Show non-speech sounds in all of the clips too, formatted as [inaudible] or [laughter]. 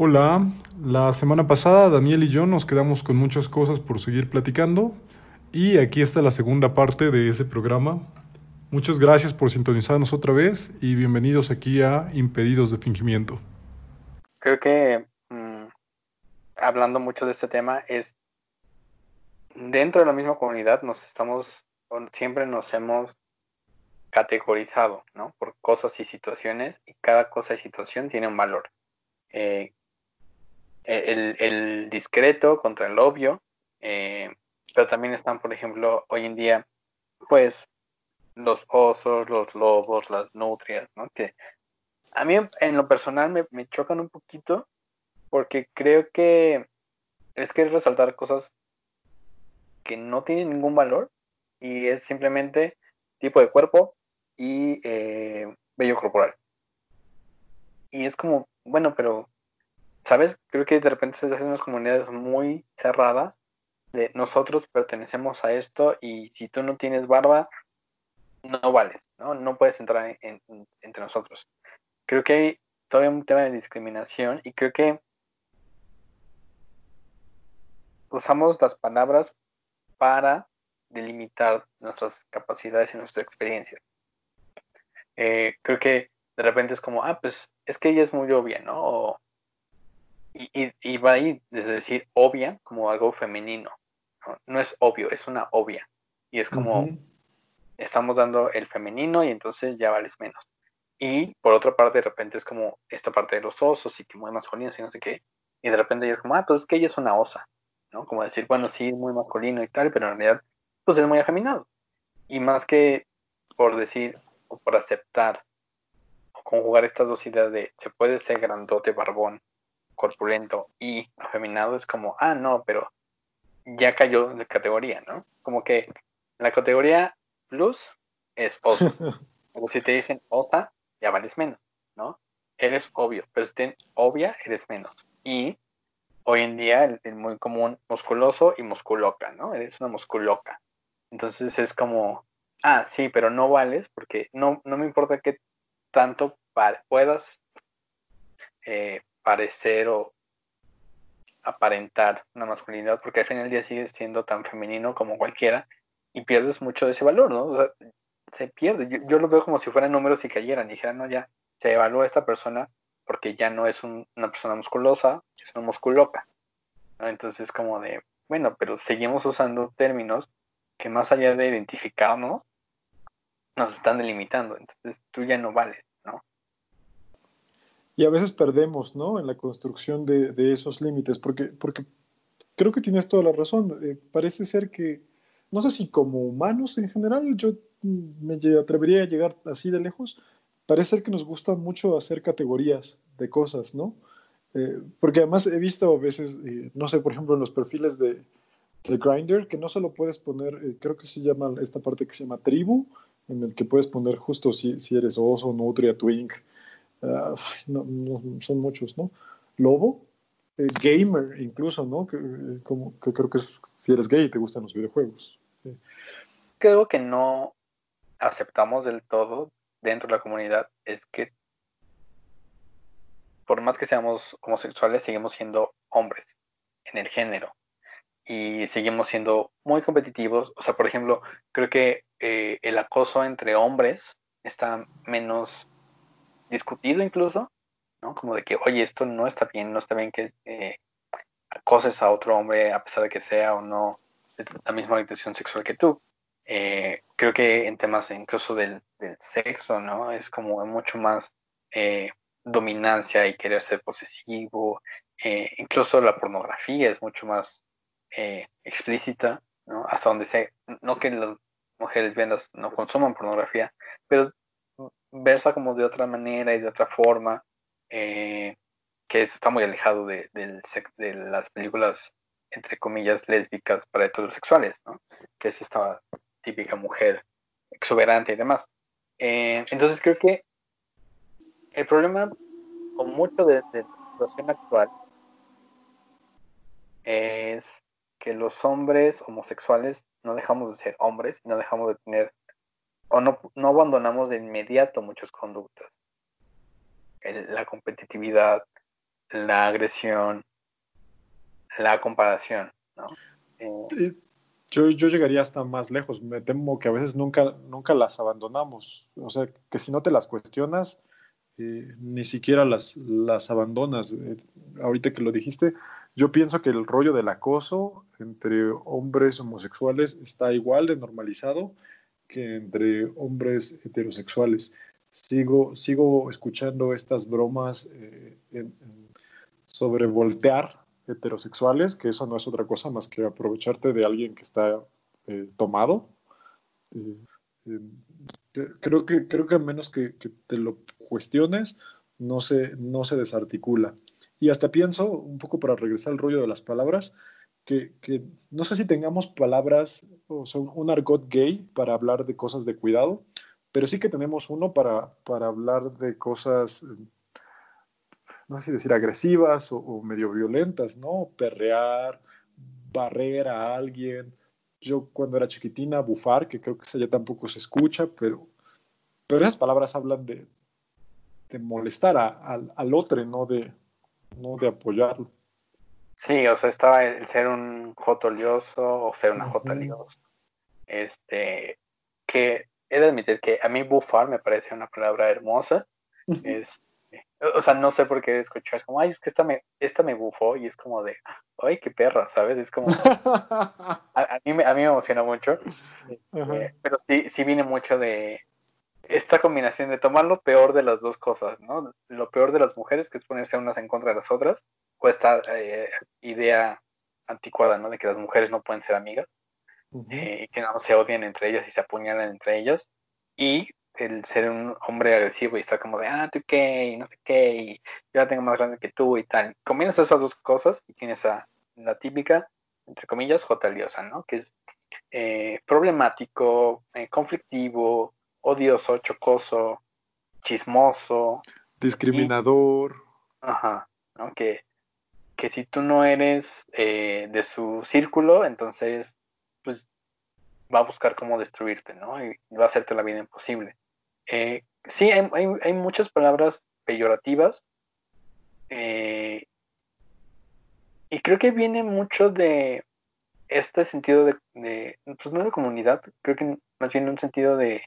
Hola, la semana pasada Daniel y yo nos quedamos con muchas cosas por seguir platicando y aquí está la segunda parte de ese programa. Muchas gracias por sintonizarnos otra vez y bienvenidos aquí a Impedidos de Fingimiento. Creo que mm, hablando mucho de este tema es dentro de la misma comunidad nos estamos siempre nos hemos categorizado, ¿no? Por cosas y situaciones y cada cosa y situación tiene un valor. Eh, el, discreto contra el obvio, eh, pero también están, por ejemplo, hoy en día, pues, los osos, los lobos, las nutrias, ¿no? Que a mí en lo personal me, chocan un poquito porque creo que es que resaltar cosas que no tienen ningún valor y es simplemente tipo de cuerpo y eh, corporal. Y es como, bueno, pero ¿sabes? Creo que de repente se hacen unas comunidades muy cerradas de nosotros pertenecemos a esto y si tú no tienes barba, no vales, ¿no? No puedes entrar entre nosotros. Creo que hay todavía un tema de discriminación y creo que usamos las palabras para delimitar nuestras capacidades y nuestra experiencia. Eh, creo que de repente es como, ah, pues es que ella es muy obvia, ¿no? Y, va ahí desde decir obvia como algo femenino. ¿no? es obvio, es una obvia. Y es como, estamos dando el femenino y entonces ya vales menos. Y por otra parte, de repente es como esta parte de los osos y que muy masculino y no sé qué. Y de repente ella es como, ah, pues es que ella es una osa, ¿no? Como decir, bueno, sí, muy masculino y tal, pero en realidad, pues es muy afeminado. Y más que por decir o por aceptar o conjugar estas dos ideas de se puede ser grandote, barbón, corpulento y afeminado es como, ah, no, pero ya cayó de categoría, ¿no? Como que la categoría plus es oso. [laughs] o si te dicen osa, ya vales menos, ¿no? Eres obvio, pero si te obvia, eres menos. Y hoy en día es muy común musculoso y musculoca, ¿no? Eres una musculoca. Entonces es como, ah, sí, pero no vales porque no, no me importa que tanto puedas eh, parecer o aparentar una masculinidad, porque al final del día sigues siendo tan femenino como cualquiera y pierdes mucho de ese valor, ¿no? O sea, se pierde. Yo, lo veo como si fueran números y cayeran dijeran, no, ya, se evalúa esta persona porque ya no es una persona musculosa, es una musculoca. ¿no? Entonces, como de, bueno, pero seguimos usando términos que más allá de identificarnos, nos están delimitando. Entonces, tú ya no vales y a veces perdemos, ¿no? En la construcción de, de esos límites, porque, porque creo que tienes toda la razón. Eh, parece ser que, no sé si como humanos en general, yo me atrevería a llegar así de lejos, parece ser que nos gusta mucho hacer categorías de cosas, ¿no? Eh, porque además he visto a veces, eh, no sé, por ejemplo, en los perfiles de, de Grindr, que no solo puedes poner, creo que se llama esta parte que se llama tribu, en el que puedes poner justo si, si eres oso, nutria, twink, Ah, no, son muchos, ¿no? Lobo, eh, gamer incluso, ¿no? Que, como, que creo que si eres gay te gustan los videojuegos. Creo que no aceptamos del todo dentro de la comunidad es que por más que seamos homosexuales, seguimos siendo hombres en el género y seguimos siendo muy competitivos. O sea, por ejemplo, creo que eh, el acoso entre hombres está menos discutido incluso, ¿no? Como de que, oye, esto no está bien, no está bien que eh, acoses a otro hombre a pesar de que sea o no de la misma orientación sexual que tú. Eh, creo que en temas incluso del, sexo, ¿no? Es como mucho más eh, dominancia y querer ser posesivo. incluso la pornografía es mucho más explícita, ¿no? Hasta donde sé, no que las mujeres vendas no consuman pornografía, pero versa como de otra manera y de otra forma, eh, que está muy alejado de, las películas, entre comillas, lésbicas para heterosexuales, ¿no? Que es esta típica mujer exuberante y demás. Eh, entonces creo que el problema con mucho de la situación actual es que los hombres homosexuales no dejamos de ser hombres y no dejamos de tener o no, no abandonamos de inmediato muchas conductas. la competitividad, la agresión, la comparación, ¿no? Eh, yo, yo, llegaría hasta más lejos. Me temo que a veces nunca, nunca las abandonamos. O sea, que si no te las cuestionas, eh, ni siquiera las, las abandonas. Eh, ahorita que lo dijiste, yo pienso que el rollo del acoso entre hombres homosexuales está igual de normalizado que entre hombres heterosexuales. Sigo, sigo escuchando estas bromas sobre voltear heterosexuales, que eso no es otra cosa más que aprovecharte de alguien que está eh, tomado. Eh, eh, creo, que, creo que a menos que, te lo cuestiones, no se, no se desarticula. Y hasta pienso, un poco para regresar al rollo de las palabras, que, no sé si tengamos palabras, o sea, un argot gay para hablar de cosas de cuidado, pero sí que tenemos uno para, para hablar de cosas no sé si decir agresivas o, medio violentas, ¿no? Perrear, barrer a alguien. Yo cuando era chiquitina, bufar, que creo que ya tampoco se escucha, pero, pero esas palabras hablan de, de molestar al otro, no de, no de apoyarlo. Sí, o sea, estaba el ser un joto lioso o ser una jota liosa. Este, que he de admitir que a mí bufar me parece una palabra hermosa. es, o sea, no sé por qué escuchar, es como, ay, es que esta me, esta me bufó y es como de, ay, qué perra, ¿sabes? Es como, a, mí, a mí me emociona mucho, este, pero sí, sí viene mucho de esta combinación de tomar lo peor de las dos cosas, ¿no? Lo peor de las mujeres, que es ponerse unas en contra de las otras, esta eh, idea anticuada, ¿no? De que las mujeres no pueden ser amigas, eh, que no se odien entre ellas y se apuñalan entre ellas, y el ser un hombre agresivo y estar como de, ah, tú qué, y no sé qué, y yo la tengo más grande que tú y tal. Combinas esas dos cosas y tienes a la típica, entre comillas, jotaliosa, ¿no? Que es eh, problemático, eh, conflictivo, odioso, chocoso, chismoso. Discriminador. ajá, ¿no? Que, que si tú no eres eh, de su círculo, entonces, pues va a buscar cómo destruirte, ¿no? Y va a hacerte la vida imposible. Eh, sí, hay, muchas palabras peyorativas. Eh, y creo que viene mucho de este sentido de, pues no de comunidad, creo que más bien un sentido de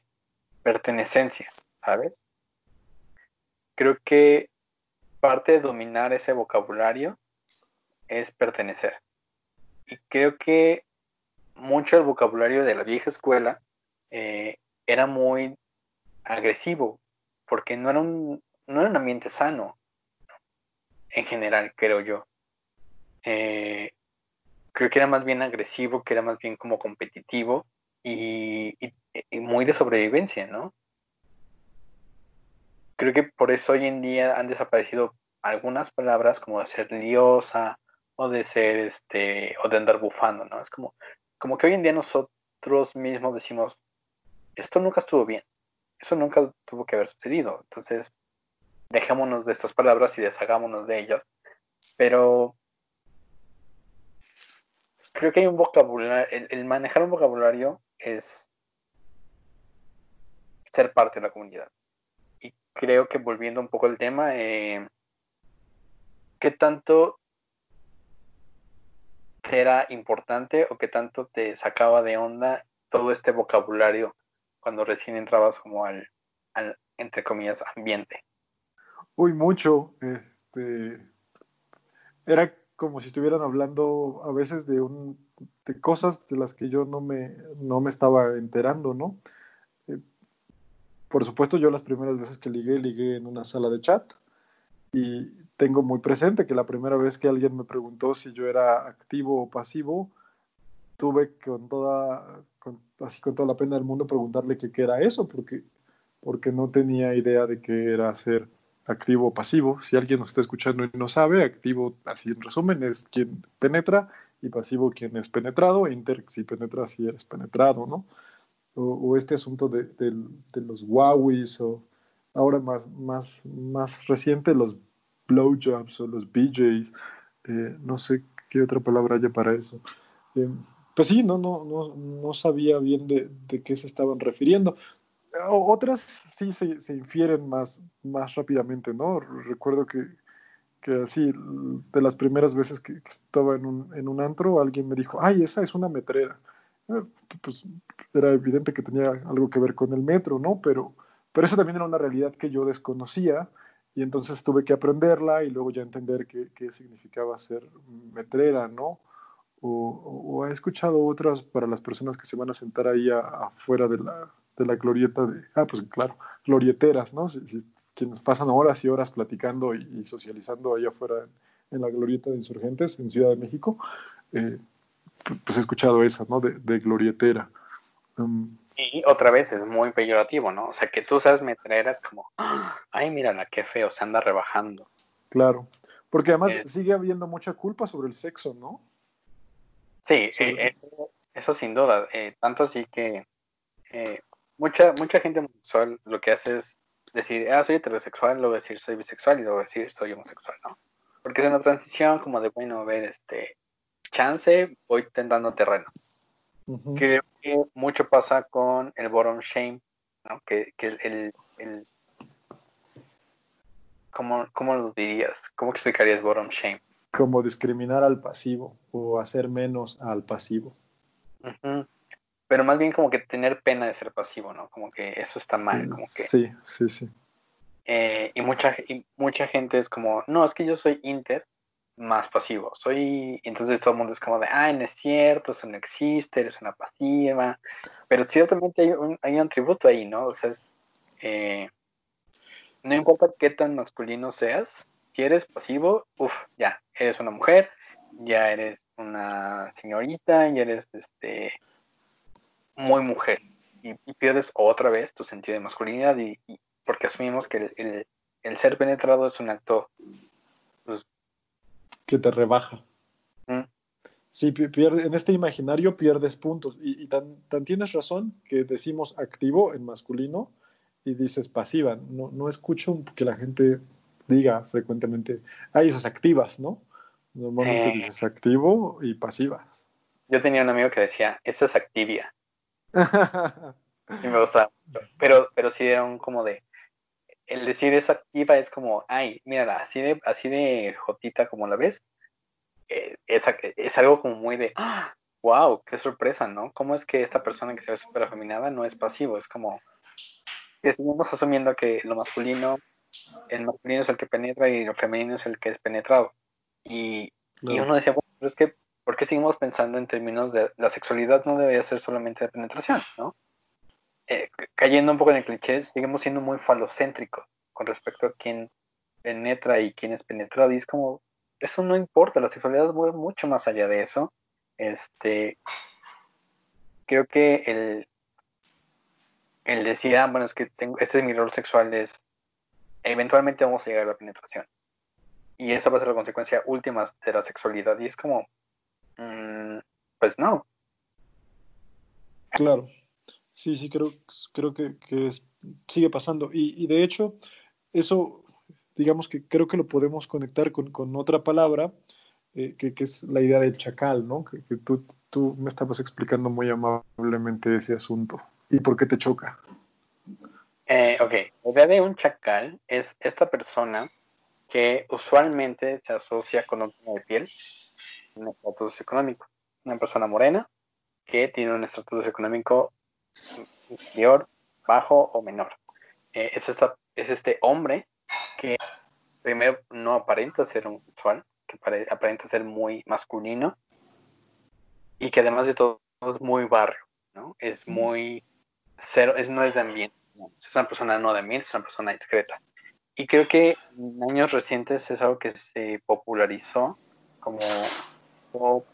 pertenencia, ¿sabes? Creo que parte de dominar ese vocabulario es pertenecer. Y creo que mucho el vocabulario de la vieja escuela eh, era muy agresivo, porque no era un, no ambiente sano, en general, creo yo. Eh, creo que era más bien agresivo, que era más bien como competitivo y, muy de sobrevivencia, ¿no? Creo que por eso hoy en día han desaparecido algunas palabras como ser liosa o de ser este o de andar bufando, ¿no? Es como, como que hoy en día nosotros mismos decimos, esto nunca estuvo bien, eso nunca tuvo que haber sucedido. Entonces, dejémonos de estas palabras y deshagámonos de ellas. Pero creo que hay un vocabulario, el, manejar un vocabulario es ser parte de la comunidad. Y creo que volviendo un poco al tema, eh, ¿qué tanto era importante o qué tanto te sacaba de onda todo este vocabulario cuando recién entrabas como al, entre comillas, ambiente? Uy, mucho. Este, era como si estuvieran hablando a veces de, un, de cosas de las que yo no me, no me estaba enterando, ¿no? Eh, por supuesto, yo las primeras veces que ligué, ligué en una sala de chat y tengo muy presente que la primera vez que alguien me preguntó si yo era activo o pasivo, tuve con toda, así con toda la pena del mundo preguntarle qué era eso, porque, porque no tenía idea de qué era ser activo o pasivo. Si alguien nos está escuchando y no sabe, activo, así en resumen, es quien penetra y pasivo quien es penetrado, e inter si penetra si eres penetrado, ¿no? O, este asunto de, los Huawei's o ahora más, más, más reciente los blowjobs o los BJs, eh, no sé qué otra palabra haya para eso. Eh, pues sí, no, no, no, no sabía bien de, de qué se estaban refiriendo. Otras sí se, se, infieren más, más rápidamente, ¿no? Recuerdo que, que así, de las primeras veces que, estaba en un, en un, antro, alguien me dijo, ay, esa es una metrera. Eh, pues era evidente que tenía algo que ver con el metro, ¿no? Pero, pero eso también era una realidad que yo desconocía y entonces tuve que aprenderla y luego ya entender qué, qué significaba ser metrera, ¿no? O, he escuchado otras para las personas que se van a sentar ahí afuera de la, de la glorieta de, ah, pues claro, glorieteras, ¿no? Si, quienes pasan horas y horas platicando y, socializando ahí afuera en, la glorieta de insurgentes en Ciudad de México, eh, pues he escuchado esa, ¿no? De, de glorietera. Um, y otra vez es muy peyorativo, ¿no? O sea, que tú seas metrera es como, ay, mírala, qué feo, se anda rebajando. Claro, porque además eh. sigue habiendo mucha culpa sobre el sexo, ¿no? Sí, eh, eso, sin duda. tanto así que mucha, mucha gente homosexual lo que hace es decir, ah, soy heterosexual, luego decir soy bisexual y luego decir soy homosexual, ¿no? Porque es una transición como de, bueno, a ver, este, chance, voy tentando terreno. Creo que mucho pasa con el bottom shame, ¿no? Que, que el, el, ¿cómo, ¿cómo, lo dirías? ¿Cómo explicarías bottom shame? Como discriminar al pasivo o hacer menos al pasivo pero más bien como que tener pena de ser pasivo, ¿no? Como que eso está mal, como que... Sí, sí, sí. Eh, y, mucha, y mucha gente es como, no, es que yo soy inter más pasivo, soy... Entonces todo el mundo es como de, ah, no es cierto, eso no existe, eres una pasiva, pero ciertamente hay un, hay un tributo ahí, ¿no? O sea, eh, no importa qué tan masculino seas, si eres pasivo, uff, ya, eres una mujer, ya eres una señorita, ya eres este muy mujer. Y, pierdes otra vez tu sentido de masculinidad y, porque asumimos que el, ser penetrado es un acto pues, que te rebaja. ¿Mm? Sí, pierde, en este imaginario pierdes puntos y, tan, tan, tienes razón que decimos activo en masculino y dices pasiva. No, no escucho que la gente diga frecuentemente, hay esas activas, ¿no? Normalmente eh. dices activo y pasivas. Yo tenía un amigo que decía, esa es activia [laughs] y me gusta Pero, pero sí era un como de. El decir esa activa es como, ay, mira, así de, así de jotita como la ves. Eh, es, algo como muy de, wow, qué sorpresa, ¿no? ¿Cómo es que esta persona que se ve súper afeminada no es pasivo? Es como, seguimos asumiendo que lo masculino, el masculino es el que penetra y lo femenino es el que es penetrado. Y, y uno decía, bueno, pero es que ¿por qué seguimos pensando en términos de la sexualidad no debería ser solamente de penetración, ¿no? Eh, cayendo un poco en el cliché, seguimos siendo muy falocéntricos con respecto a quién penetra y quién es penetrado. Y es como, eso no importa, la sexualidad va mucho más allá de eso. Este, creo que el, el decir, ah, bueno, es que tengo, este es mi rol sexual, es eventualmente vamos a llegar a la penetración. Y esa va a ser la consecuencia última de la sexualidad. Y es como, Mm, pues no. Claro. Sí, sí, creo, creo que, sigue pasando. Y, de hecho, eso, digamos que creo que lo podemos conectar con, otra palabra, eh, que, es la idea del chacal, ¿no? Que, tú, tú, me estabas explicando muy amablemente ese asunto. ¿Y por qué te choca? Eh, ok, la idea de un chacal es esta persona que usualmente se asocia con un tono de piel un estatus económico. Una persona morena que tiene un estatus económico inferior, bajo o menor. Eh, es, esta, es este hombre que primero no aparenta ser un sexual, que aparenta ser muy masculino y que además de todo es muy barrio, ¿no? Es muy cero, es, no es de ambiente, es una persona no de ambiente, es una persona discreta. Y creo que en años recientes es algo que se popularizó como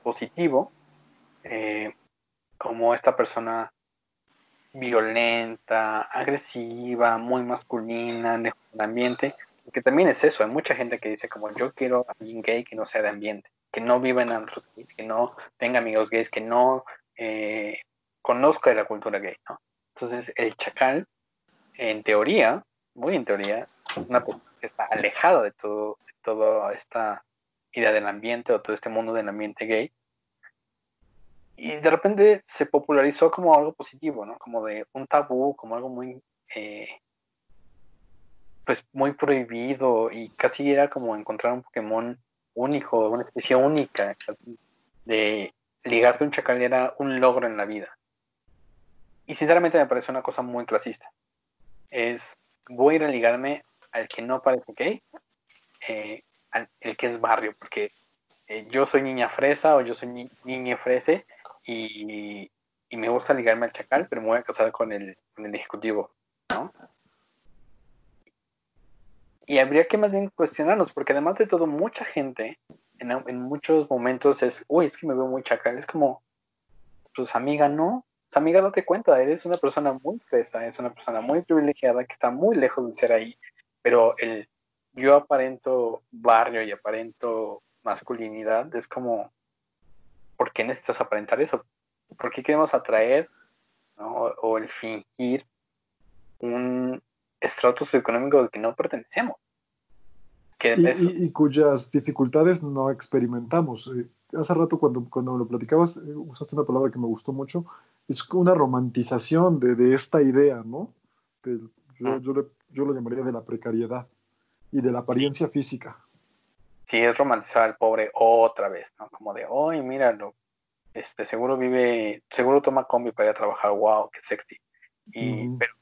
positivo, eh, como esta persona violenta, agresiva, muy masculina en el ambiente, que también es eso, hay mucha gente que dice como yo quiero a alguien gay que no sea de ambiente, que no viva en antros gays, que no tenga amigos gays, que no eh, conozca la cultura gay, ¿no? Entonces el chacal, en teoría, muy en teoría, una persona que está alejada de todo, de toda esta idea del ambiente o todo este mundo del ambiente gay. Y de repente se popularizó como algo positivo, ¿no? Como de un tabú, como algo muy... Eh, pues muy prohibido y casi era como encontrar un Pokémon único, una especie única. De ligarte un chacal era un logro en la vida. Y sinceramente me parece una cosa muy clasista. Es, voy a ir a ligarme al que no parece gay, eh, al, el que es barrio, porque eh, yo soy niña fresa o yo soy niña frese y, y, me gusta ligarme al chacal, pero me voy a casar con el, con el ejecutivo, ¿no? Y habría que más bien cuestionarnos, porque además de todo, mucha gente en, en muchos momentos es, uy, es que me veo muy chacal. Es como, pues amiga, no, pues, amiga, date cuenta, eres una persona muy fresa, es una persona muy privilegiada que está muy lejos de ser ahí, pero el yo aparento barrio y aparento masculinidad es como, ¿por qué necesitas aparentar eso? ¿Por qué queremos atraer o el fingir un estratos económico al que no pertenecemos? y, cuyas dificultades no experimentamos. Eh, hace rato cuando, cuando lo platicabas, eh, usaste una palabra que me gustó mucho, es una romantización de, de esta idea, ¿no? yo, ah. yo, yo, lo llamaría de la precariedad y de la apariencia física. Sí, es romantizar al pobre otra vez, ¿no? Como de, ¡ay, míralo! Este, seguro vive, seguro toma combi para ir a trabajar, wow, qué sexy. Y, pero,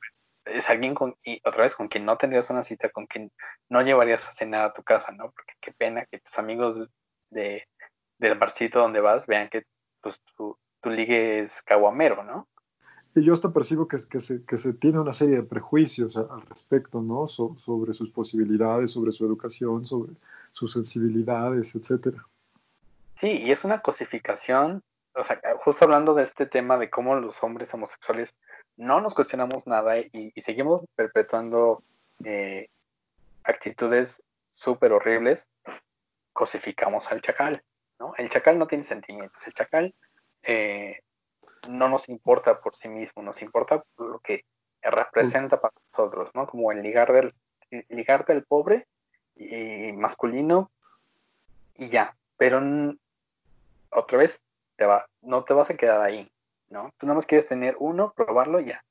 es alguien con, y otra vez, con quien no tendrías una cita, con quien no llevarías a cenar a tu casa, ¿no? Porque qué pena que tus amigos de, del barcito donde vas vean que pues, tu, tu ligue es caguamero, ¿no? Y yo hasta percibo que, que, se, que se tiene una serie de prejuicios al respecto, ¿no? sobre sus posibilidades, sobre su educación, sobre sus sensibilidades, etcétera. Sí, y es una cosificación, o sea, justo hablando de este tema de cómo los hombres homosexuales no nos cuestionamos nada y, seguimos perpetuando eh, actitudes súper horribles, cosificamos al chacal, ¿no? El chacal no tiene sentimientos, el chacal eh, no nos importa por sí mismo, nos importa por lo que representa para nosotros, ¿no? Como el ligar del, ligar del pobre y masculino y ya, pero otra vez te va, no te vas a quedar ahí, ¿no? Tú nada más quieres tener uno, probarlo y ya.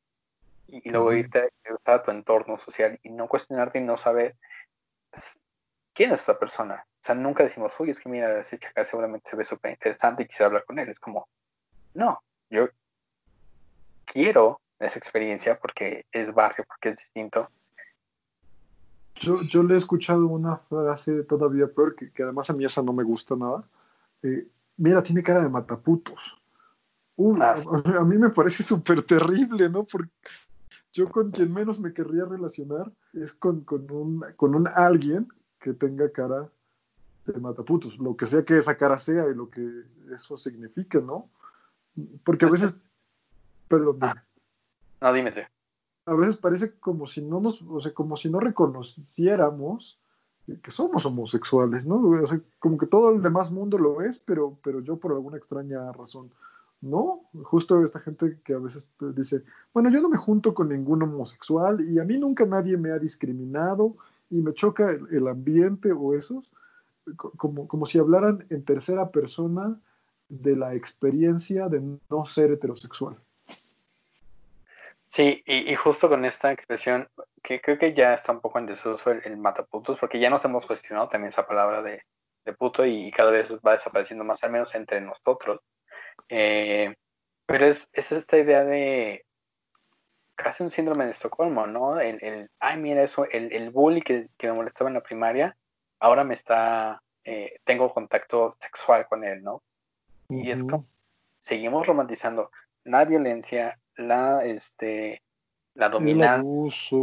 Y, luego irte a tu entorno social y no cuestionarte y no saber quién es esta persona. O sea, nunca decimos, uy, es que mira, ese chacal seguramente se ve súper interesante y quisiera hablar con él. Es como, no, yo quiero esa experiencia porque es barrio, porque es distinto. Yo, yo le he escuchado una frase todavía peor, que, que además a mí esa no me gusta nada. Eh, mira, tiene cara de mataputos. Ah, a, mí me parece súper terrible, ¿no? Porque yo con quien menos me querría relacionar es con, con, un, con un alguien que tenga cara de mataputos, lo que sea que esa cara sea y lo que eso signifique, ¿no? Porque a pues veces... Perdón. Ah, no, dime. A veces parece como si no nos, o sea, como si no reconociéramos que somos homosexuales, ¿no? O sea, como que todo el demás mundo lo es, pero, pero yo por alguna extraña razón no, justo esta gente que a veces dice, bueno, yo no me junto con ningún homosexual y a mí nunca nadie me ha discriminado y me choca el, ambiente o esos, como, como si hablaran en tercera persona de la experiencia de no ser heterosexual. Sí, y, justo con esta expresión, que creo que ya está un poco en desuso el, el mataputos, porque ya nos hemos cuestionado también esa palabra de, de puto y, cada vez va desapareciendo más, al menos entre nosotros. Eh, pero es, es, esta idea de casi un síndrome de Estocolmo, ¿no? El, el ay, mira eso, el, el bully que, que, me molestaba en la primaria, ahora me está, eh, tengo contacto sexual con él, ¿no? Y es como, seguimos romantizando la violencia, la, este, la dominancia,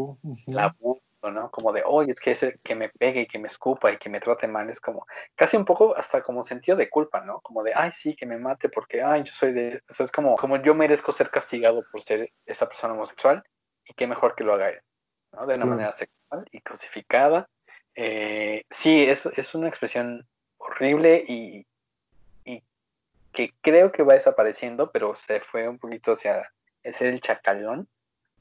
el abuso, ¿no? Como de, oye, es que ese que me pegue y que me escupa y que me trate mal, es como, casi un poco hasta como sentido de culpa, ¿no? Como de, ay, sí, que me mate porque, ay, yo soy de, eso es como, como yo merezco ser castigado por ser esa persona homosexual y qué mejor que lo haga él, ¿no? De una manera sexual y crucificada. Eh, sí, es, es una expresión horrible y, y que creo que va desapareciendo, pero se fue un poquito hacia, es el chacalón,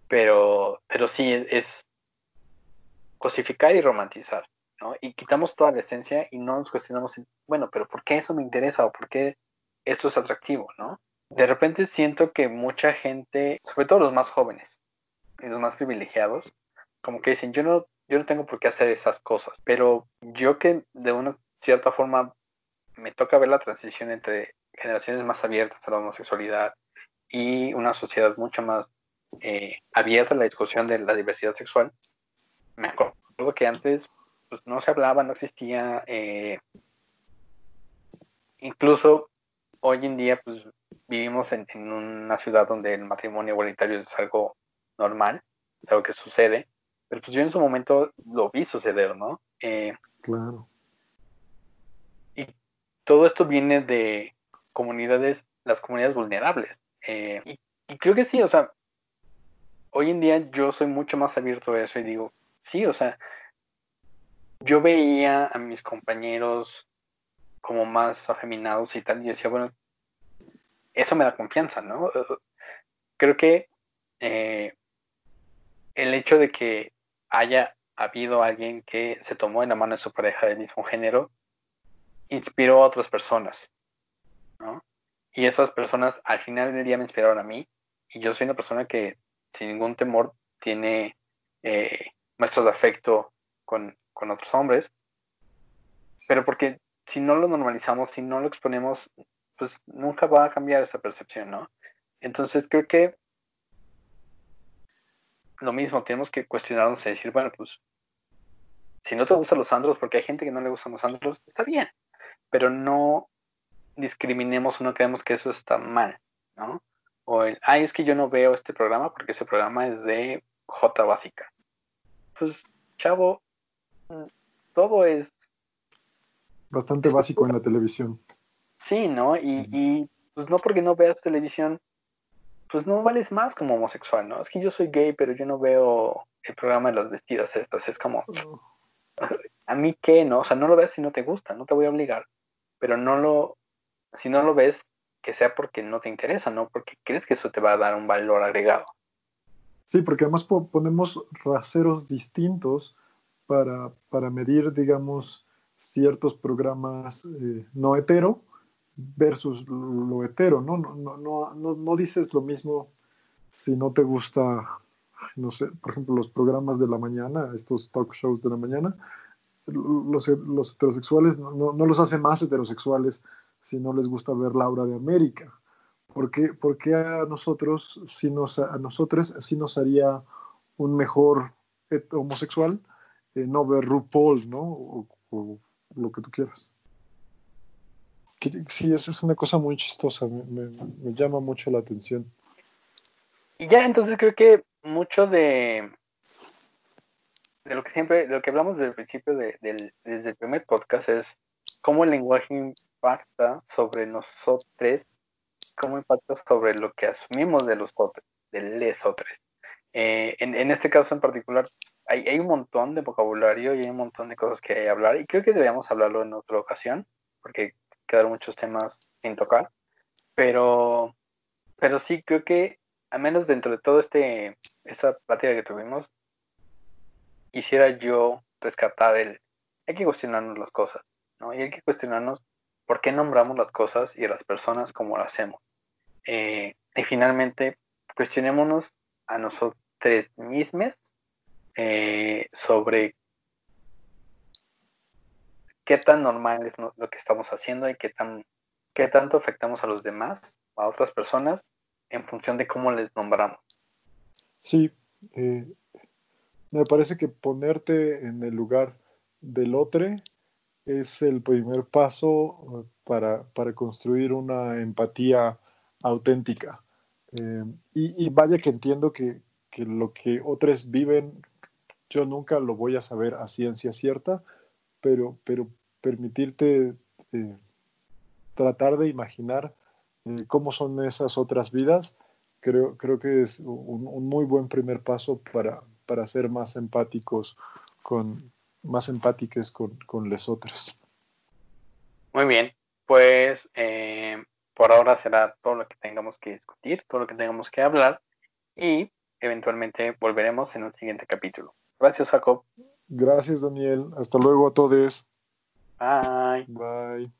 pero, pero sí, es cosificar y romantizar, ¿no? Y quitamos toda la esencia y no nos cuestionamos, bueno, pero ¿por qué eso me interesa o por qué esto es atractivo, ¿no? De repente siento que mucha gente, sobre todo los más jóvenes y los más privilegiados, como que dicen, yo no yo no tengo por qué hacer esas cosas, pero yo que de una cierta forma me toca ver la transición entre generaciones más abiertas a la homosexualidad y una sociedad mucho más eh, abierta a la discusión de la diversidad sexual. Me acuerdo que antes pues, no se hablaba, no existía, eh, incluso hoy en día pues vivimos en, en, una ciudad donde el matrimonio igualitario es algo normal, es algo que sucede, pero pues yo en su momento lo vi suceder, ¿no? Eh, claro. Y todo esto viene de comunidades, las comunidades vulnerables. Eh, y, creo que sí, o sea, hoy en día yo soy mucho más abierto a eso y digo, sí, o sea, yo veía a mis compañeros como más afeminados y tal, y yo decía, bueno, eso me da confianza, ¿no? Creo que eh, el hecho de que haya habido alguien que se tomó en la mano de su pareja del mismo género, inspiró a otras personas, ¿no? Y esas personas al final del día me inspiraron a mí, y yo soy una persona que sin ningún temor tiene eh, muestras de afecto con, con otros hombres, pero porque si no lo normalizamos, si no lo exponemos, pues nunca va a cambiar esa percepción, ¿no? Entonces creo que lo mismo, tenemos que cuestionarnos y decir, bueno, pues, si no te gustan los andros, porque hay gente que no le gustan los andros, está bien, pero no discriminemos o no creemos que eso está mal, ¿no? O el, ay, es que yo no veo este programa porque ese programa es de J básica. Pues, chavo, todo es... Bastante básico en la televisión. Sí, ¿no? Y, y pues no porque no veas televisión pues no vales más como homosexual, ¿no? Es que yo soy gay, pero yo no veo el programa de las vestidas estas. Es como, [laughs] a mí qué, ¿no? O sea, no lo ves si no te gusta, no te voy a obligar. Pero no lo, si no lo ves, que sea porque no te interesa, ¿no? Porque crees que eso te va a dar un valor agregado. Sí, porque además ponemos raseros distintos para, para medir, digamos, ciertos programas eh, no hetero versus lo hetero, ¿no? No, no, no, no, dices lo mismo si no te gusta, no sé, por ejemplo, los programas de la mañana, estos talk shows de la mañana, los, los heterosexuales no, no, los hace más heterosexuales si no les gusta ver Laura de América. ¿Por qué, porque a nosotros, si nos, a nosotros, si nos haría un mejor homosexual eh, no ver RuPaul, ¿no? o lo que tú quieras sí, esa es una cosa muy chistosa, me, llama mucho la atención. Y ya, entonces creo que mucho de, de lo que siempre, lo que hablamos desde el principio, de, desde el primer podcast, es cómo el lenguaje impacta sobre nosotros, cómo impacta sobre lo que asumimos de los otros, de les otros. Eh, en, en, este caso en particular, hay, hay, un montón de vocabulario y hay un montón de cosas que hablar, y creo que deberíamos hablarlo en otra ocasión, porque quedaron muchos temas sin tocar, pero, pero sí creo que, al menos dentro de todo este, esta plática que tuvimos, quisiera yo rescatar el, hay que cuestionarnos las cosas, ¿no? Y hay que cuestionarnos por qué nombramos las cosas y las personas como lo hacemos. Eh, y finalmente, cuestionémonos a nosotros mismos eh, sobre qué tan normal es lo que estamos haciendo y qué, tan, qué tanto afectamos a los demás, a otras personas, en función de cómo les nombramos. Sí, eh, me parece que ponerte en el lugar del otro es el primer paso eh, para, para construir una empatía auténtica. Eh, y, y, vaya que entiendo que, que, lo que otros viven, yo nunca lo voy a saber a ciencia cierta, pero, pero permitirte eh, tratar de imaginar cómo son esas otras vidas, creo, creo que es un, muy buen primer paso para, para ser más empáticos con, más empáticos con, con les otras. Muy bien, pues eh, por ahora será todo lo que tengamos que discutir, todo lo que tengamos que hablar y eventualmente volveremos en un siguiente capítulo. Gracias, Jacob. Gracias, Daniel. Hasta luego a todos. Bye. Bye.